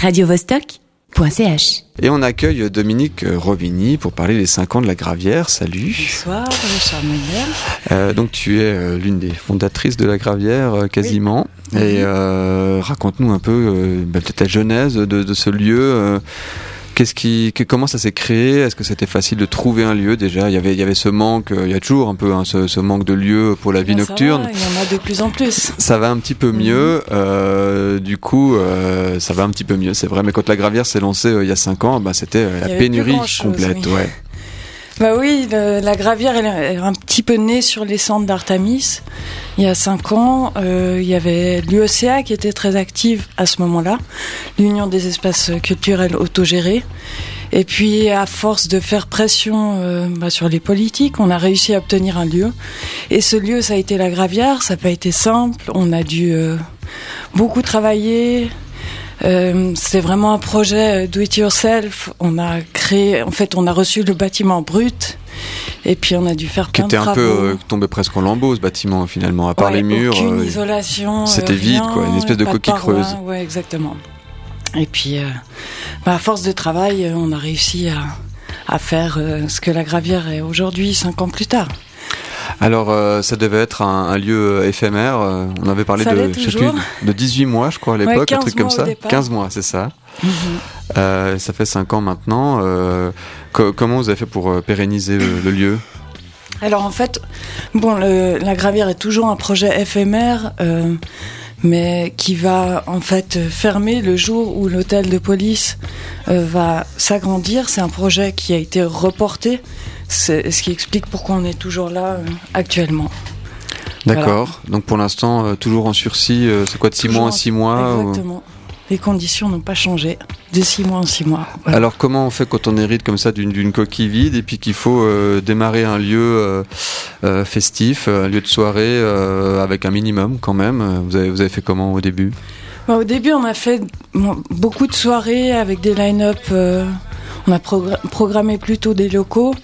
radiovostok.ch. Et on accueille Dominique Rovigny pour parler des 5 ans de la Gravière. Salut. Bonsoir, Richard Meyer. Euh, donc tu es euh, l'une des fondatrices de la Gravière euh, quasiment. Et euh, raconte-nous un peu euh, bah, peut-être la genèse de, de ce lieu. Qu'est-ce qui, que- comment ça s'est créé? Est-ce que c'était facile de trouver un lieu déjà? Il y avait, il y avait ce manque, euh, il y a toujours un peu hein, ce, ce manque de lieux pour la vie Ben, ça nocturne. va, il y en a de plus en plus. Ça va un petit peu mieux, euh, du coup, euh, ça va un petit peu mieux, c'est vrai. Mais quand la gravière s'est lancée euh, il y a 5 ans, bah, c'était euh, la pénurie complète. oui. Ouais. Bah oui, le- la gravière est un petit peu née sur les centres d'Artamis. Il y a cinq ans, euh, il y avait l'UECA qui était très active à ce moment-là, l'Union des espaces culturels autogérés. Et puis, à force de faire pression euh, bah, sur les politiques, on a réussi à obtenir un lieu. Et ce lieu, ça a été la gravière. Ça n'a pas été simple. On a dû euh, beaucoup travailler. Euh, c'est vraiment un projet euh, do it yourself. On a créé, en fait, on a reçu le bâtiment brut, et puis on a dû faire Qui plein était de un travaux. peu euh, tombé presque en lambeaux ce bâtiment finalement, à part Ouais, les murs. aucune euh, isolation. c'était vide, quoi, une espèce de coquille creuse. Ouais, exactement. Et puis, bah, à force de travail, on a réussi à, à faire ce que la gravière est aujourd'hui, cinq ans plus tard. Alors, euh, ça devait être un, un lieu euh, éphémère. euh, on avait parlé de, plus, de 18 mois, je crois, à Ouais, l'époque, un 15 truc comme ça. départ. 15 mois, c'est ça. Mhm. Euh, ça fait 5 ans maintenant. euh, co- comment vous avez fait pour pérenniser le, le lieu? Alors en fait, bon, le- la gravière est toujours un projet éphémère, mais qui va en fait fermer le jour où l'hôtel de police euh, va s'agrandir. C'est un projet qui a été reporté, c'est ce qui explique pourquoi on est toujours là euh, actuellement. D'accord. Donc pour l'instant, euh, toujours en sursis. c'est quoi de 6 Toujours mois en en- 6 mois ou- Exactement. Les conditions n'ont pas changé de six mois en six mois. Voilà. Alors comment on fait quand on hérite comme ça d'une coquille vide et puis qu'il faut euh, démarrer un lieu euh, euh, festif, un lieu de soirée avec un minimum quand même? Vous avez, vous avez fait comment au début? Bah, au début, on a fait bon, beaucoup de soirées avec des line-up. On a progr- programmé plutôt des locaux.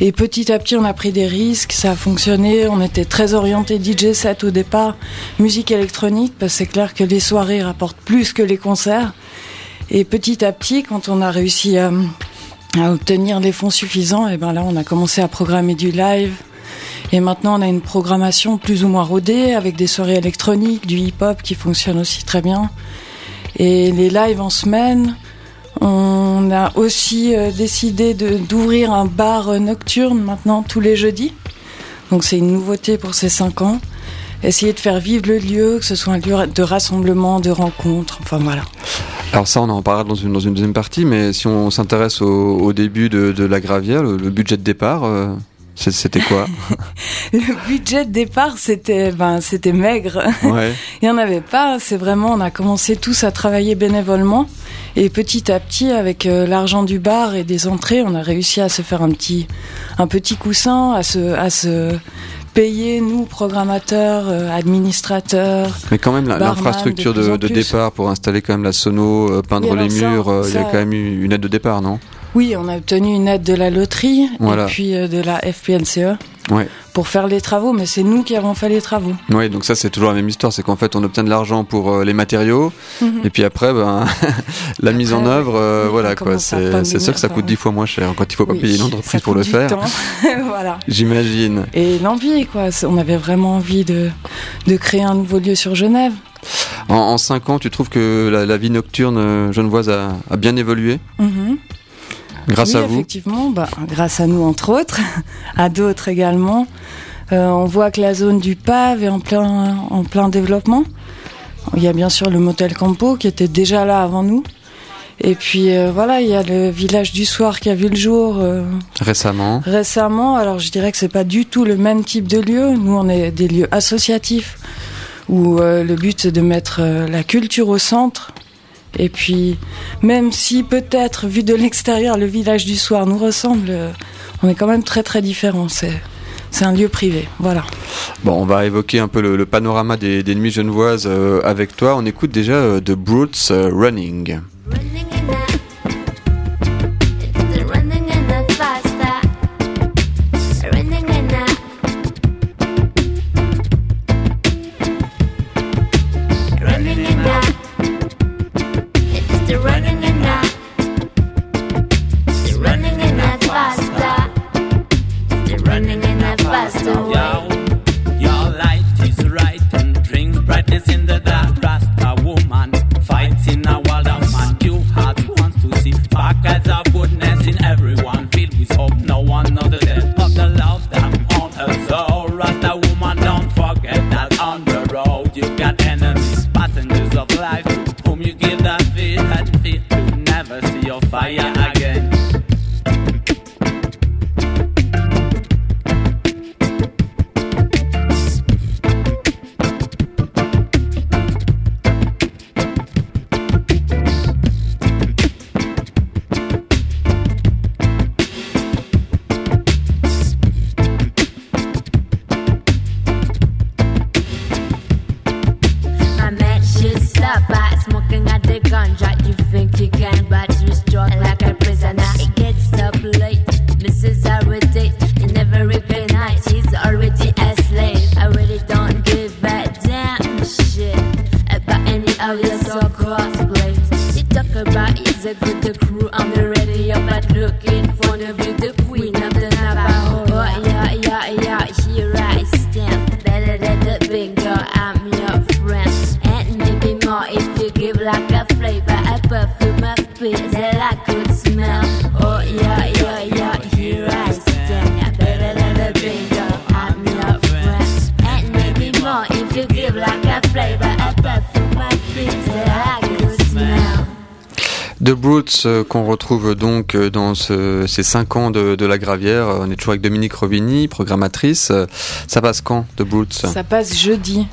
Et petit à petit, on a pris des risques. Ça a fonctionné. On était très orienté DJ set au départ, musique électronique, parce que c'est clair que les soirées rapportent plus que les concerts. Et petit à petit, quand on a réussi à, obtenir les fonds suffisants, et ben là, on a commencé à programmer du live. Et maintenant, on a une programmation plus ou moins rodée avec des soirées électroniques, du hip-hop qui fonctionne aussi très bien. Et les lives en semaine. On a aussi euh, décidé d'ouvrir un bar euh, nocturne maintenant tous les jeudis. Donc c'est une nouveauté pour ces cinq ans. Essayer de faire vivre le lieu, que ce soit un lieu de rassemblement, de rencontre, enfin voilà. Alors ça, on en parlera dans une, deuxième partie, mais si on s'intéresse au, début de, la gravière, le, budget de départ, euh, c'était quoi? Le budget de départ, c'était ben, c'était maigre. Ouais. Il n'y en avait pas. C'est vraiment, on a commencé tous à travailler bénévolement. Et petit à petit, avec euh, l'argent du bar et des entrées, on a réussi à se faire un petit, un petit coussin, à se, à se payer, nous, programmateurs, euh, administrateurs. Mais quand même, l'infrastructure de départ pour installer quand même la sono, euh, peindre Oui, les ça, murs, euh, il y a quand même eu une aide de départ, non? Oui, on a obtenu une aide de la loterie Voilà. et puis euh, de la FPNCE Ouais. pour faire les travaux, mais c'est nous qui avons fait les travaux. Oui, donc ça c'est toujours la même histoire, c'est qu'en fait on obtient de l'argent pour euh, les matériaux, et puis après, ben, la mise en œuvre, euh, voilà quoi. C'est sûr que ça coûte dix fois moins cher quand il faut pas Oui, payer une entreprise pour le faire. voilà. J'imagine. Et l'envie, quoi. On avait vraiment envie de, de créer un nouveau lieu sur Genève. En, en cinq ans, tu trouves que la, la vie nocturne genevoise a, a bien évolué? Mhm. Grâce oui, à vous effectivement, bah, grâce à nous entre autres, à d'autres également. Euh, on voit que la zone du Pave est en plein, en plein développement. Il y a bien sûr le motel Campo qui était déjà là avant nous. Et puis euh, voilà, il y a le village du soir qui a vu le jour euh, récemment. récemment. Alors je dirais que c'est pas du tout le même type de lieu. Nous, on est des lieux associatifs où euh, le but c'est de mettre euh, la culture au centre. Et puis, même si peut-être vu de l'extérieur le village du soir nous ressemble, euh, on est quand même très très différents. C'est c'est un lieu privé, voilà. Bon, on va évoquer un peu le, le panorama des, des nuits genevoises euh, avec toi. On écoute déjà euh, The Brutes euh, Running. Running is you give like a flavor, a perfume of peace that I could smell. The Brutes euh, qu'on retrouve donc euh, dans ce- ces cinq ans de, de la Gravière. On est toujours avec Dominique Robini, programmatrice. Euh, Ça passe quand, The Brutes? Ça passe jeudi.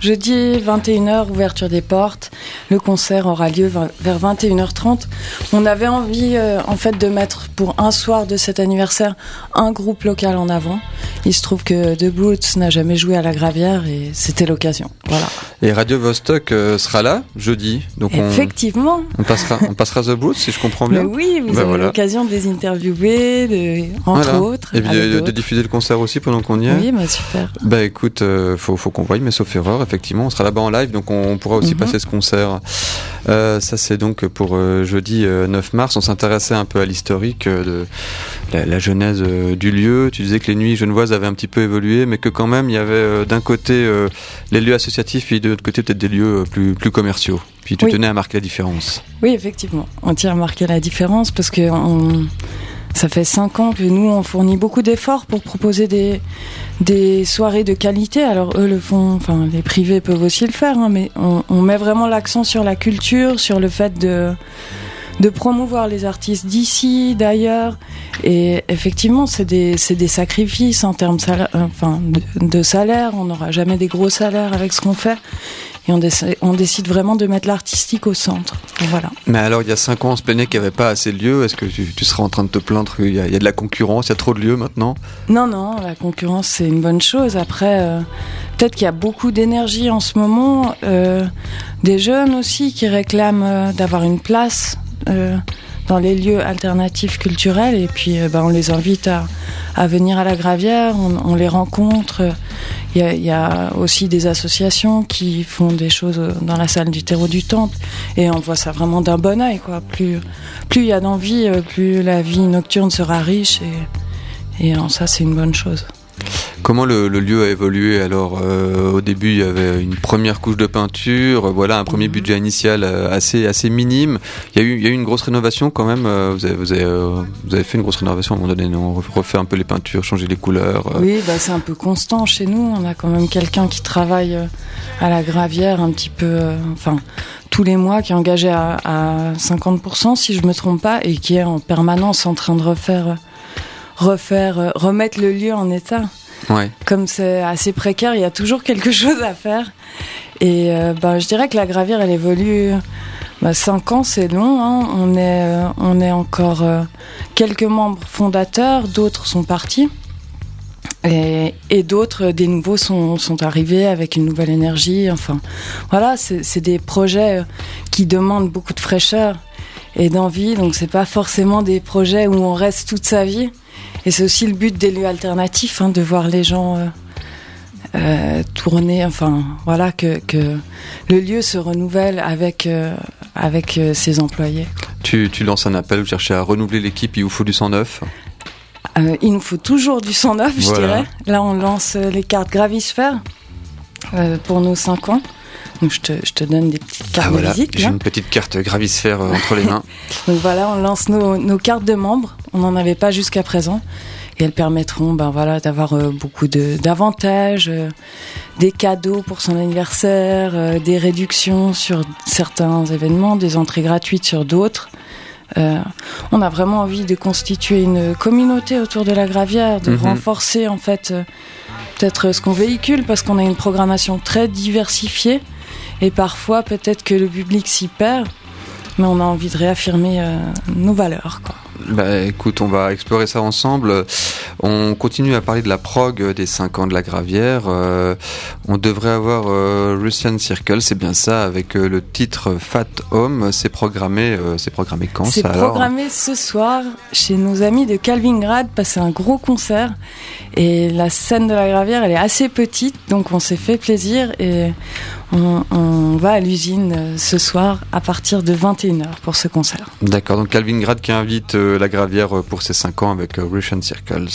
Jeudi 21h, ouverture des portes. Le concert aura lieu vers 21h30. On avait envie euh, en fait de mettre pour un soir de cet anniversaire un groupe local en avant. Il se trouve que The Brutes n'a jamais joué à la Gravière et c'était l'occasion. Voilà. Et Radio Vostok euh, sera là jeudi. Donc on, Effectivement. on passera, on passera The Brutes si je comprends Mais bien. oui, vous Bah avez voilà. l'occasion de les interviewer, de, entre Voilà. autres. Et puis de, diffuser le concert aussi pendant qu'on y est. Oui, bah super. Bah écoute, euh, faut, faut qu'on voie, mais sauf erreur, effectivement, on sera là-bas en live, donc on, on pourra aussi Mhm. passer ce concert. Euh, ça c'est donc pour euh, jeudi euh, 9 mars. On s'intéressait un peu à l'historique euh, de la, la genèse euh, du lieu. Tu disais que les nuits genevoises avaient un petit peu évolué, mais que quand même il y avait euh, d'un côté euh, les lieux associatifs et de l'autre côté peut-être des lieux euh, plus, plus commerciaux. Puis tu Oui. tenais à marquer la différence. Oui, effectivement. On tient à marquer la différence parce que on- ça fait cinq ans que nous, on fournit beaucoup d'efforts pour proposer des, des soirées de qualité. Alors eux le font, enfin les privés peuvent aussi le faire, hein, mais on, met vraiment l'accent sur la culture, sur le fait de de promouvoir les artistes d'ici, d'ailleurs. Et effectivement, c'est des, des sacrifices en termes salaire, enfin, de salaire. On n'aura jamais des gros salaires avec ce qu'on fait. Et on, décide, on décide vraiment de mettre l'artistique au centre. Voilà. Mais alors il y a 5 ans on se plaignait qu'il n'y avait pas assez de lieux. Est-ce que tu, tu seras en train de te plaindre qu'il y, a- il y a de la concurrence, il y a trop de lieux maintenant? Non, non, la concurrence, c'est une bonne chose. Après, euh, peut-être qu'il y a beaucoup d'énergie en ce moment. euh, des jeunes aussi qui réclament euh, d'avoir une place dans les lieux alternatifs culturels. Et puis, euh, ben, on les invite à, à venir à la Gravière, on, on les rencontre. Il y, a, il y a aussi des associations qui font des choses euh, dans la salle du terreau du temple. Et on voit ça vraiment d'un bon oeil. Quoi. Plus plus il y a d'envie, euh, plus la vie nocturne sera riche. Et, et ça, c'est une bonne chose. Comment le, le lieu a évolué Alors, euh, au début, il y avait une première couche de peinture, euh, voilà, un premier Mhm. budget initial euh, assez assez minime. Il y a eu il y a eu une grosse rénovation quand même. Vous avez vous avez, vous avez fait une grosse rénovation à un moment donné, non refait un peu les peintures, changer les couleurs. Oui, bah, c'est un peu constant chez nous. On a quand même quelqu'un qui travaille à la gravière un petit peu, euh, enfin, tous les mois, qui est engagé à, à 50%, si je me trompe pas, et qui est en permanence en train de refaire, refaire, euh, remettre le lieu en état. Ouais. Comme c'est assez précaire, il y a toujours quelque chose à faire. Et euh, bah, je dirais que la gravière, elle évolue. Bah, cinq ans, c'est long. hein. On est, euh, on est encore euh, quelques membres fondateurs. D'autres sont partis. Et, et d'autres, des nouveaux, sont, sont arrivés avec une nouvelle énergie. Enfin, voilà, c'est c'est des projets qui demandent beaucoup de fraîcheur et d'envie. Donc, c'est pas forcément des projets où on reste toute sa vie. Et c'est aussi le but des lieux alternatifs, hein, de voir les gens euh, euh, tourner. Enfin, voilà, que, que le lieu se renouvelle avec, euh, avec ses employés. Tu, tu lances un appel, vous cherchez à renouveler l'équipe, il vous faut du sang neuf. Euh, il nous faut toujours du sang neuf, je Voilà. dirais. Là, on lance les cartes Gravisphère pour nos 5 ans. Donc, je te, je te donne des petites cartes Ah voilà, de visite. j'ai une petite carte gravisphère euh, entre les mains. Donc voilà, on lance nos, nos cartes de membres. On n'en avait pas jusqu'à présent. Et elles permettront ben voilà, d'avoir euh, beaucoup de- d'avantages, euh, des cadeaux pour son anniversaire, euh, des réductions sur certains événements, des entrées gratuites sur d'autres. Euh, on a vraiment envie de constituer une communauté autour de la gravière, de Mhm. renforcer en fait euh, peut-être ce qu'on véhicule parce qu'on a une programmation très diversifiée et parfois peut-être que le public s'y perd, mais on a envie de réaffirmer euh, nos valeurs. Quoi. Bah écoute, on va explorer ça ensemble. On continue à parler de la prog des 5 ans de la Gravière. Euh, on devrait avoir euh, Russian Circle, c'est bien ça, avec euh, le titre Fat Home. C'est programmé, c'est programmé quand C'est programmé ce soir chez nos amis de Calvingrad, c'est un gros concert. Et la scène de la gravière, elle est assez petite, donc on s'est fait plaisir et on, va à l'usine euh, ce soir à partir de 21h pour ce concert. D'accord, donc Calvin Grad qui invite euh, la Gravière euh, pour ses 5 ans avec Russian Circles.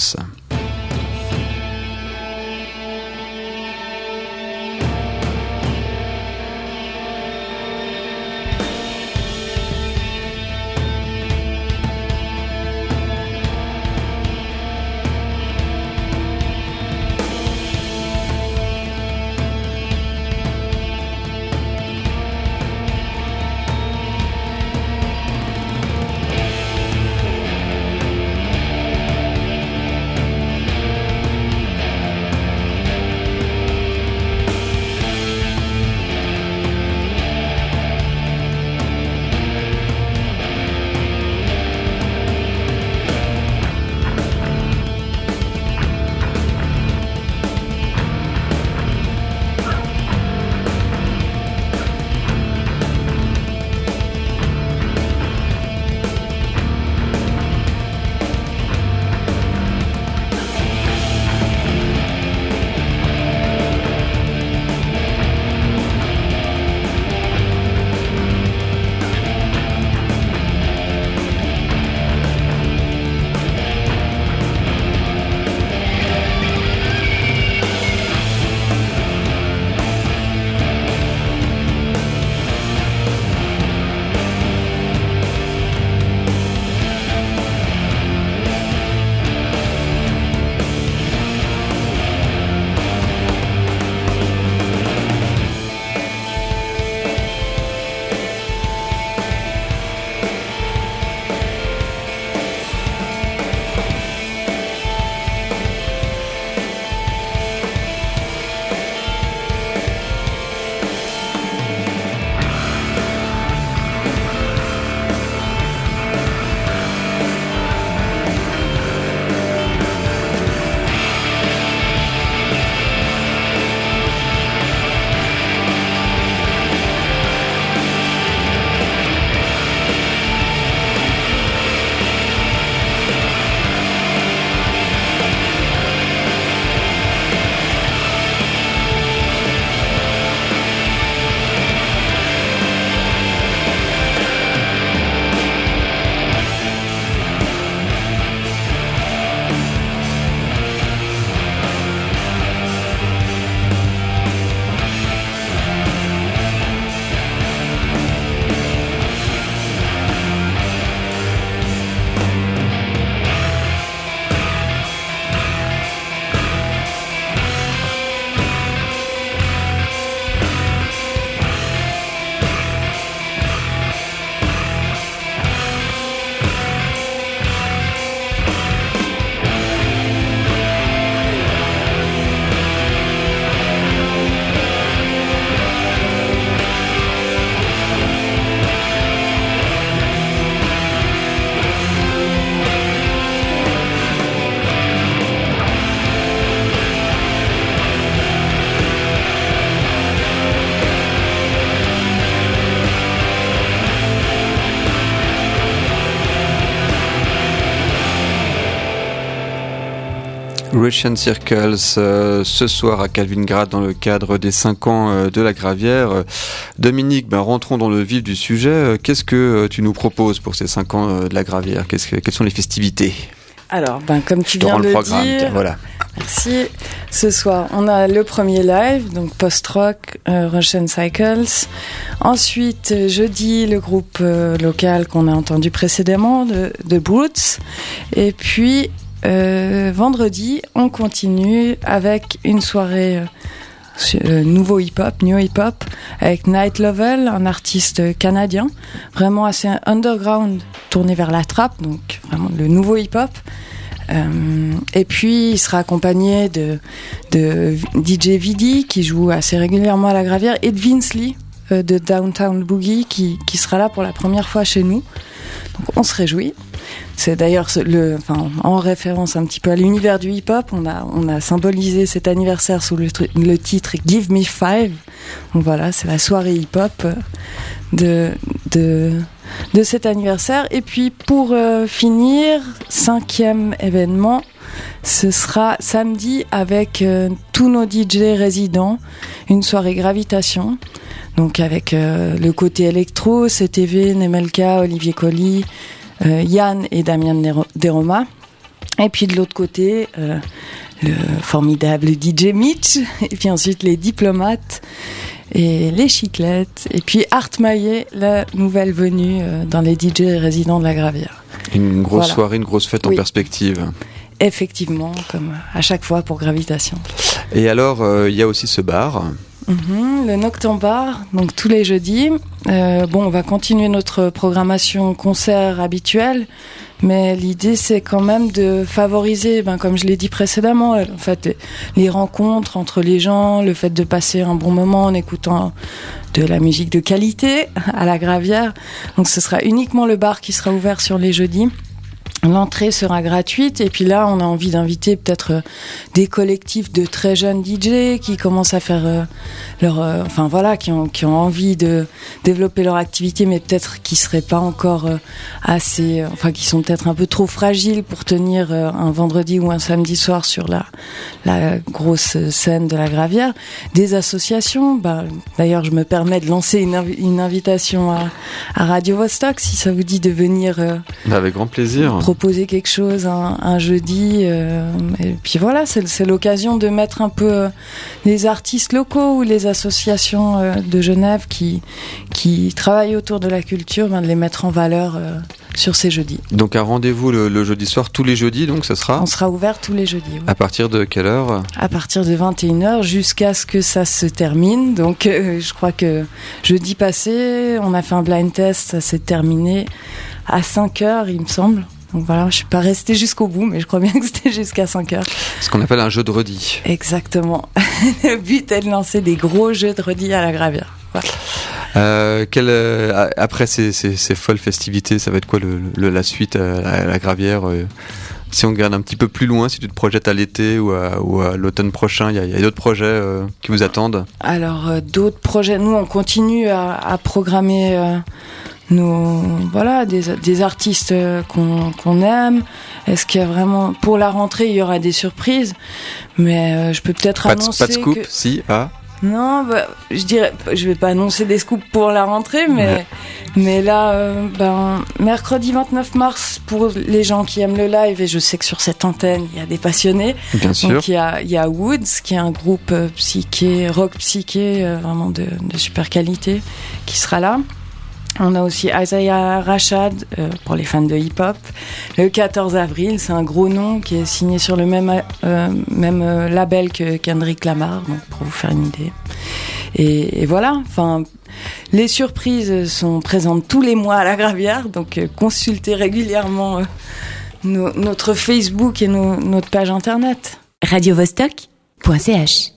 Russian Circles euh, ce soir à Calvingrad dans le cadre des 5 ans euh, de la Gravière. Dominique, ben, rentrons dans le vif du sujet. Euh, Qu'est-ce que tu nous proposes pour ces 5 ans de la Gravière? Que, Quelles sont les festivités? Alors, ben, comme tu viens de le dire, voilà. Merci. Ce soir, on a le premier live, donc post-rock, euh, Russian Cycles. Ensuite, jeudi, le groupe euh, local qu'on a entendu précédemment, de, de Brutes. Et puis, euh, vendredi, on continue avec une soirée euh, euh, nouveau hip-hop, new hip-hop, avec Night Level, un artiste canadien, vraiment assez underground, tourné vers la trappe, donc vraiment le nouveau hip-hop. Et puis il sera accompagné de, DJ Vidi qui joue assez régulièrement à la gravière et de Vince Lee de Downtown Boogie qui, qui sera là pour la première fois chez nous. Donc on se réjouit. C'est d'ailleurs en référence un petit peu à l'univers du hip-hop, on a, symbolisé cet anniversaire sous le, titre Give Me Five. Voilà, c'est la soirée hip-hop de, de, cet anniversaire. Et puis pour euh, finir, cinquième événement, ce sera samedi avec euh, tous nos DJ résidents, une soirée gravitation. Donc avec euh, le côté électro, CTV, Nemelka, Olivier Colli, euh, Yann et Damien Deroma. Et puis de l'autre côté, euh, le formidable DJ Mitch. Et puis ensuite les diplomates et les chiclettes. Et puis Art Maillet, la nouvelle venue euh, dans les DJ résidents de la Gravière. Une grosse voilà. soirée, une grosse fête Oui. en perspective. Effectivement, comme à chaque fois pour Gravitation. Et alors, euh, il y a aussi ce bar. Mhm, le Nocturne Bar, donc tous les jeudis. Euh, bon, on va continuer notre programmation concert habituelle, mais l'idée c'est quand même de favoriser, ben, comme je l'ai dit précédemment, en fait, les rencontres entre les gens, le fait de passer un bon moment en écoutant de la musique de qualité à la Gravière. Donc ce sera uniquement le bar qui sera ouvert sur les jeudis. L'entrée sera gratuite et puis là on a envie d'inviter peut-être euh, des collectifs de très jeunes DJ qui commencent à faire euh, leur euh, enfin voilà qui ont qui ont envie de développer leur activité mais peut-être qui seraient pas encore assez enfin qui sont peut-être un peu trop fragiles pour tenir un vendredi ou un samedi soir sur la la grosse scène de la Gravière des associations bah, d'ailleurs je me permets de lancer une, une invitation à, Radio Vostok si ça vous dit de venir euh, Avec grand plaisir. Proposer quelque chose un, un jeudi. euh, et puis voilà, c'est l'occasion de mettre un peu euh, les artistes locaux ou les associations euh, de Genève qui, qui travaillent autour de la culture, ben, de les mettre en valeur sur ces jeudis. Donc un rendez-vous le, le jeudi soir, tous les jeudis, donc ça sera On sera ouvert tous les jeudis. à partir de quelle heure? À partir de 21h jusqu'à ce que ça se termine. Donc euh, je crois que jeudi passé, on a fait un blind test, ça s'est terminé à 5h il me semble. Donc voilà, je suis pas restée jusqu'au bout, mais je crois bien que c'était jusqu'à 5 heures. Ce qu'on appelle un jeu de redis. Exactement. Le but est de lancer des gros jeux de redis à la gravière. Voilà. Euh, quel, euh, après ces, ces, ces folles festivités, ça va être quoi le, le- la suite à, à la gravière euh, Si on regarde un petit peu plus loin, si tu te projettes à l'été ou à, l'automne prochain, il y a, d'autres projets qui vous attendent? Alors d'autres projets, nous on continue à, à programmer nos voilà des, des artistes qu'on aime. Est-ce qu'il y a vraiment pour la rentrée il y aura des surprises, mais euh, je peux peut-être pas de, annoncer pas de scoop que Si, ah non, bah, je dirais, je vais pas annoncer des scoops pour la rentrée, mais Ouais. mais là, euh, ben mercredi 29 mars pour les gens qui aiment le live et je sais que sur cette antenne il y a des passionnés. bien sûr. Donc il y a, il y a Woods qui est un groupe euh, psyché, rock psyché, euh, vraiment de, de super qualité, qui sera là. On a aussi Isaiah Rashad euh, pour les fans de hip-hop. Le 14 avril, c'est un gros nom qui est signé sur le même, euh, même euh, label que Kendrick Lamar, donc pour vous faire une idée. Et, et voilà, enfin, les surprises sont présentes tous les mois à la Gravière, donc euh, consultez régulièrement euh, nos- notre Facebook et nos- notre page internet. radiovostok.ch